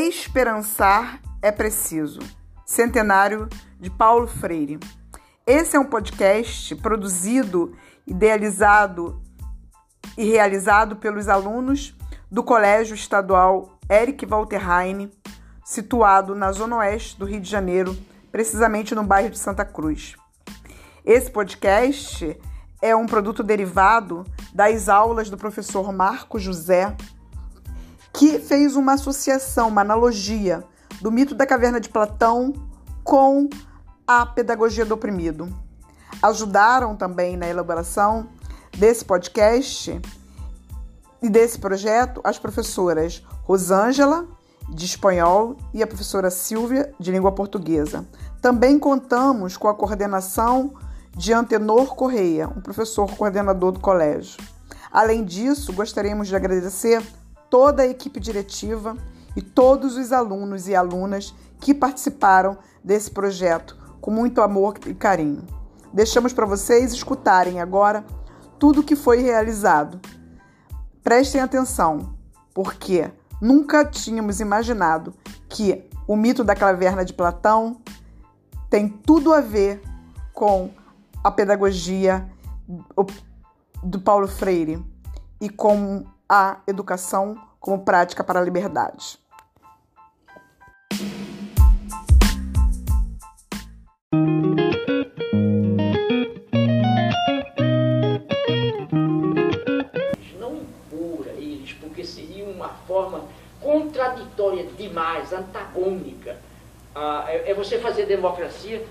Esperançar é preciso. Centenário de Paulo Freire. Esse é um podcast produzido, idealizado e realizado pelos alunos do Colégio Estadual Eric Walter Heine, situado na zona oeste do Rio de Janeiro, precisamente no bairro de Santa Cruz. Esse podcast é um produto derivado das aulas do professor Marco José, que fez uma associação, uma analogia do mito da caverna de Platão com a pedagogia do oprimido. Ajudaram também na elaboração desse podcast e desse projeto as professoras Rosângela, de espanhol, e a professora Silvia, de língua portuguesa. Também contamos com a coordenação de Antenor Correia, um professor coordenador do colégio. Além disso, gostaríamos de agradecer toda a equipe diretiva e todos os alunos e alunas que participaram desse projeto com muito amor e carinho. Deixamos para vocês escutarem agora tudo o que foi realizado. Prestem atenção, porque nunca tínhamos imaginado que o mito da caverna de Platão tem tudo a ver com a pedagogia do Paulo Freire e com a educação como prática para a liberdade. Não impor a eles, porque seria uma forma contraditória demais, antagônica. Ah, é, é você fazer democracia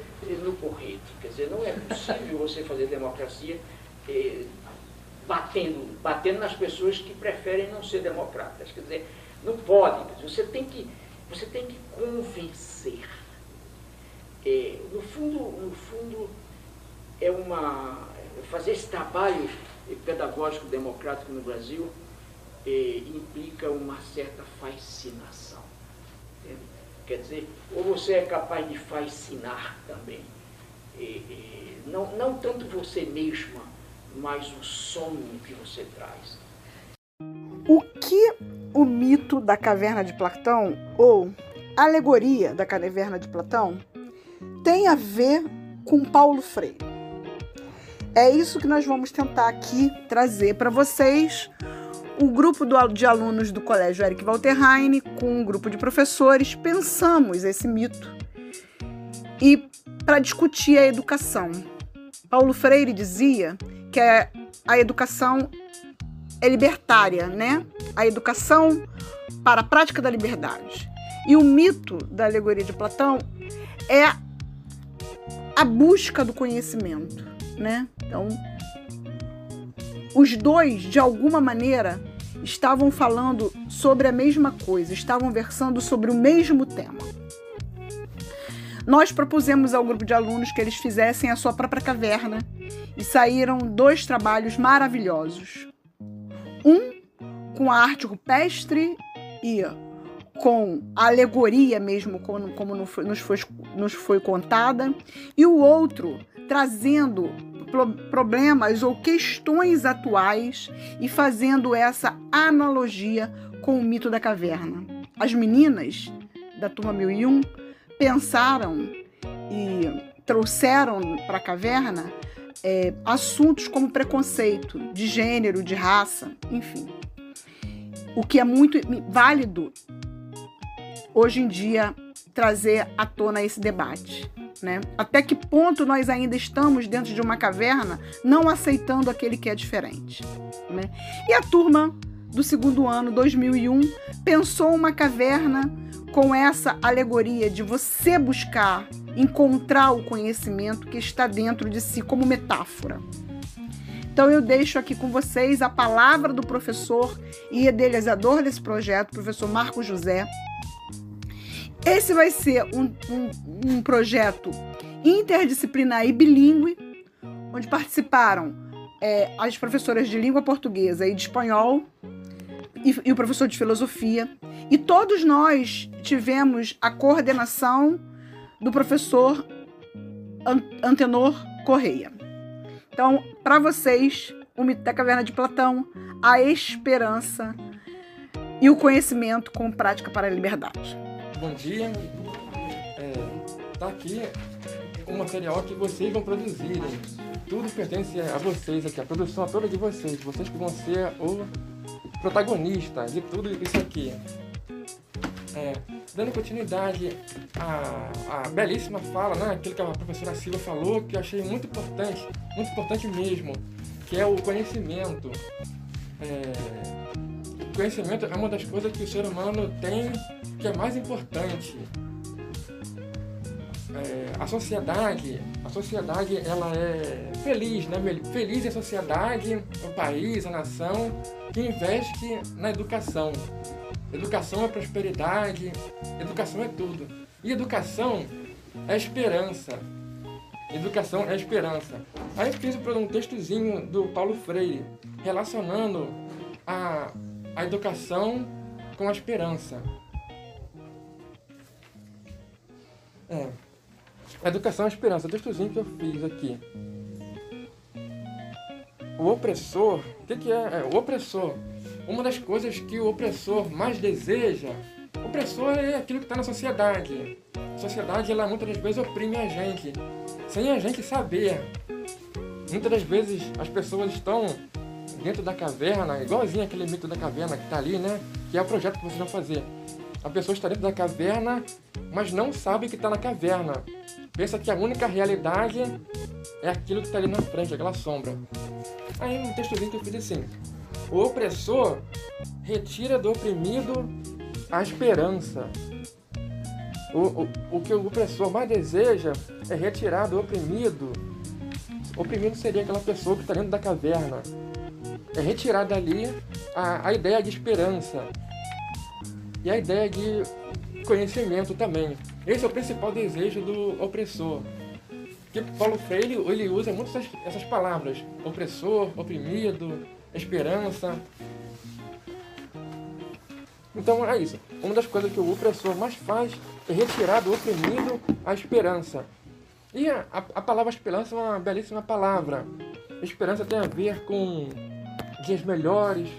no porrete. Quer dizer, não é possível você fazer democracia eh, batendo, batendo nas pessoas que preferem não ser democratas. Quer dizer, não pode. Você tem que, você tem que convencer. É, no fundo, no fundo é uma fazer esse trabalho pedagógico democrático no Brasil é, implica uma certa fascinação. Quer dizer, ou você é capaz de fascinar também, é, é, não, não tanto você mesma, mas o sonho que você traz. O que o mito da caverna de Platão, ou alegoria da caverna de Platão, tem a ver com Paulo Freire? É isso que nós vamos tentar aqui trazer para vocês. O grupo de alunos do Colégio Eric Walter Heine, com um grupo de professores, pensamos esse mito e para discutir a educação. Paulo Freire dizia que é a educação é libertária, né? A educação para a prática da liberdade. E o mito da alegoria de Platão é a busca do conhecimento, né? Então, os dois, de alguma maneira, estavam falando sobre a mesma coisa, estavam versando sobre o mesmo tema. Nós propusemos ao grupo de alunos que eles fizessem a sua própria caverna e saíram dois trabalhos maravilhosos. Um com a arte rupestre e com a alegoria mesmo, como, como nos, foi, nos foi contada, e o outro trazendo problemas ou questões atuais e fazendo essa analogia com o mito da caverna. As meninas da turma 1001 pensaram e trouxeram para a caverna é, assuntos como preconceito de gênero, de raça, enfim. O que é muito válido hoje em dia trazer à tona esse debate. Né? Até que ponto nós ainda estamos dentro de uma caverna não aceitando aquele que é diferente. Né? E a turma do segundo ano, 2001, pensou uma caverna com essa alegoria de você buscar encontrar o conhecimento que está dentro de si como metáfora. Então eu deixo aqui com vocês a palavra do professor e idealizador desse projeto, professor Marco José. Esse vai ser um, um, um projeto interdisciplinar e bilíngue, onde participaram é, as professoras de língua portuguesa e de espanhol e, e o professor de filosofia. E todos nós tivemos a coordenação do professor Antenor Correia. Então, para vocês, o mito da caverna de Platão, a esperança e o conhecimento como prática para a liberdade. Bom dia. É, tá aqui o material que vocês vão produzir. Tudo pertence a vocês aqui, a produção toda de vocês. Vocês que vão ser o protagonista de tudo isso aqui. É, dando continuidade à, à, belíssima fala, né? Aquilo que a professora Silva falou, que eu achei muito importante, muito importante mesmo, que é o conhecimento. É, conhecimento é uma das coisas que o ser humano tem que é mais importante. É, a sociedade, a sociedade ela é feliz, né? Feliz é a sociedade, o país, a nação que investe na educação. Educação é prosperidade, educação é tudo. E educação é esperança. Educação é esperança. Aí eu fiz um textozinho do Paulo Freire relacionando a a educação com a esperança. É. Educação é esperança. O textozinho que eu fiz aqui. O opressor, o que, que é? é? O opressor. Uma das coisas que o opressor mais deseja. Opressor é aquilo que está na sociedade. A sociedade, ela muitas das vezes oprime a gente, sem a gente saber. Muitas das vezes as pessoas estão dentro da caverna, igualzinho aquele mito da caverna que está ali, né? Que é o projeto que vocês vão fazer. A pessoa está dentro da caverna, mas não sabe que está na caverna. Pensa que a única realidade é aquilo que está ali na frente, aquela sombra. Aí um textozinho que eu fiz assim: O opressor retira do oprimido a esperança. O, o, o que o opressor mais deseja é retirar do oprimido. Oprimido seria aquela pessoa que está dentro da caverna é retirar dali a, a ideia de esperança e a ideia de conhecimento também. Esse é o principal desejo do opressor. Que Paulo Freire ele usa muito essas, essas palavras: opressor, oprimido, esperança. Então é isso. Uma das coisas que o opressor mais faz é retirar do oprimido a esperança. E a, a, palavra esperança é uma belíssima palavra. Esperança tem a ver com dias melhores,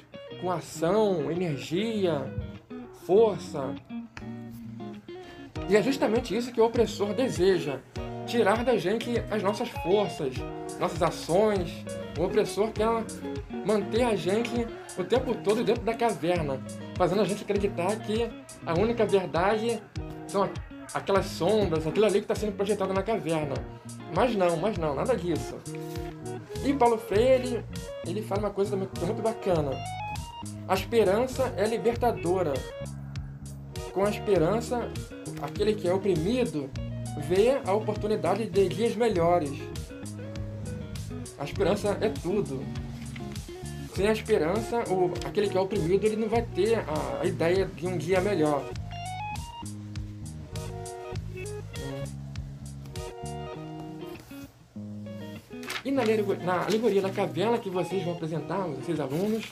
com ação, energia, força. E é justamente isso que o opressor deseja: tirar da gente as nossas forças, nossas ações. O opressor quer manter a gente o tempo todo dentro da caverna, fazendo a gente acreditar que a única verdade são aquelas sombras, aquilo ali que está sendo projetado na caverna. Mas não, mas não, nada disso. E Paulo Freire, ele fala uma coisa é muito bacana. A esperança é libertadora. Com a esperança, aquele que é oprimido vê a oportunidade de dias melhores. A esperança é tudo. Sem a esperança, o, aquele que é oprimido ele não vai ter a, a ideia de um dia melhor. E na, na alegoria da caverna que vocês vão apresentar, vocês alunos,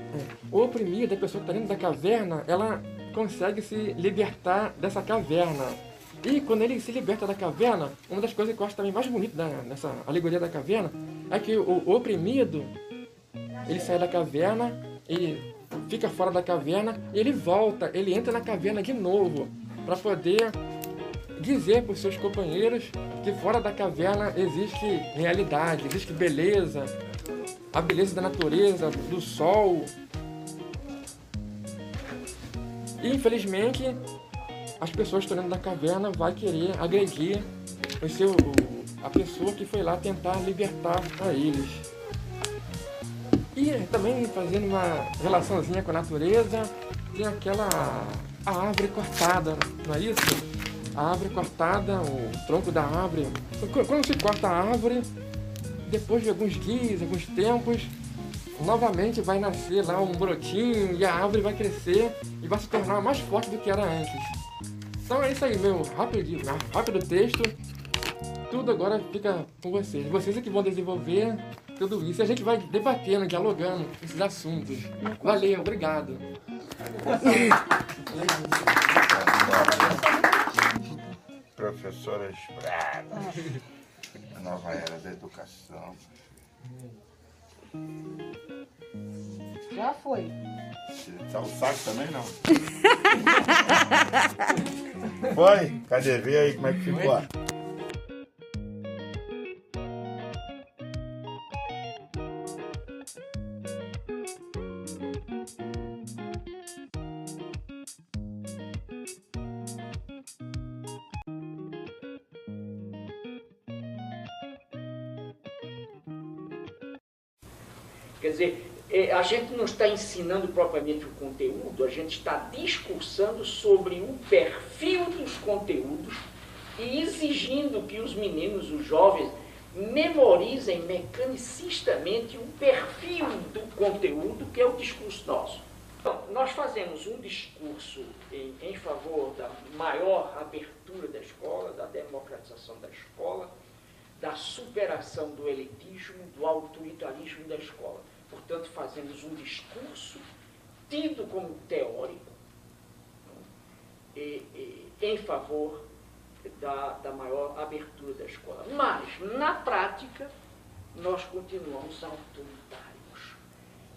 é, o oprimido, a pessoa que está dentro da caverna, ela consegue se libertar dessa caverna. E quando ele se liberta da caverna, uma das coisas que eu acho também mais bonita nessa alegoria da caverna é que o, o oprimido ele sai da caverna, ele fica fora da caverna e ele volta, ele entra na caverna de novo para poder dizer para os seus companheiros que fora da caverna existe realidade, existe beleza, a beleza da natureza, do sol. E infelizmente as pessoas que estão dentro da caverna vai querer agredir o seu, a pessoa que foi lá tentar libertar a eles. E também fazendo uma relaçãozinha com a natureza, tem aquela a árvore cortada, não é isso? a árvore cortada, o tronco da árvore. Quando se corta a árvore, depois de alguns dias, alguns tempos, novamente vai nascer lá um brotinho e a árvore vai crescer e vai se tornar mais forte do que era antes. Então é isso aí, meu rápido, rápido texto. Tudo agora fica com vocês. Vocês é que vão desenvolver tudo isso. A gente vai debatendo, dialogando esses assuntos. Valeu, obrigado. professoras bravas, nova era da educação. Já foi. Tá o saco também não. foi? Cadê? Vê aí como é que ficou. Quer dizer, a gente não está ensinando propriamente o conteúdo, a gente está discursando sobre o perfil dos conteúdos e exigindo que os meninos, os jovens, memorizem mecanicistamente o perfil do conteúdo que é o discurso nosso. Então, nós fazemos um discurso em, em favor da maior abertura da escola, da democratização da escola, da superação do elitismo, do autoritarismo da escola. Portanto, fazemos um discurso tido como teórico e, e, em favor da, da maior abertura da escola. Mas, na prática, nós continuamos autoritários.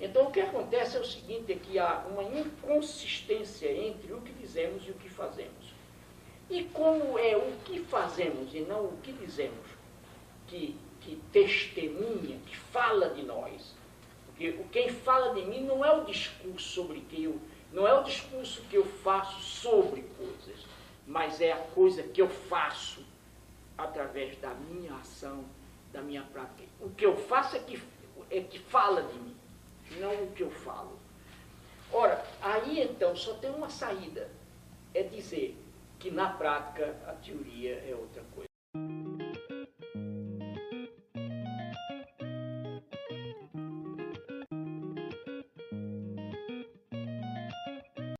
Então, o que acontece é o seguinte, é que há uma inconsistência entre o que dizemos e o que fazemos. E como é o que fazemos e não o que dizemos que, que testemunha, que fala de nós, porque quem fala de mim não é o discurso sobre que eu, não é o discurso que eu faço sobre coisas, mas é a coisa que eu faço através da minha ação, da minha prática. O que eu faço é que, é que fala de mim, não o que eu falo. Ora, aí então só tem uma saída, é dizer que na prática a teoria é outra coisa.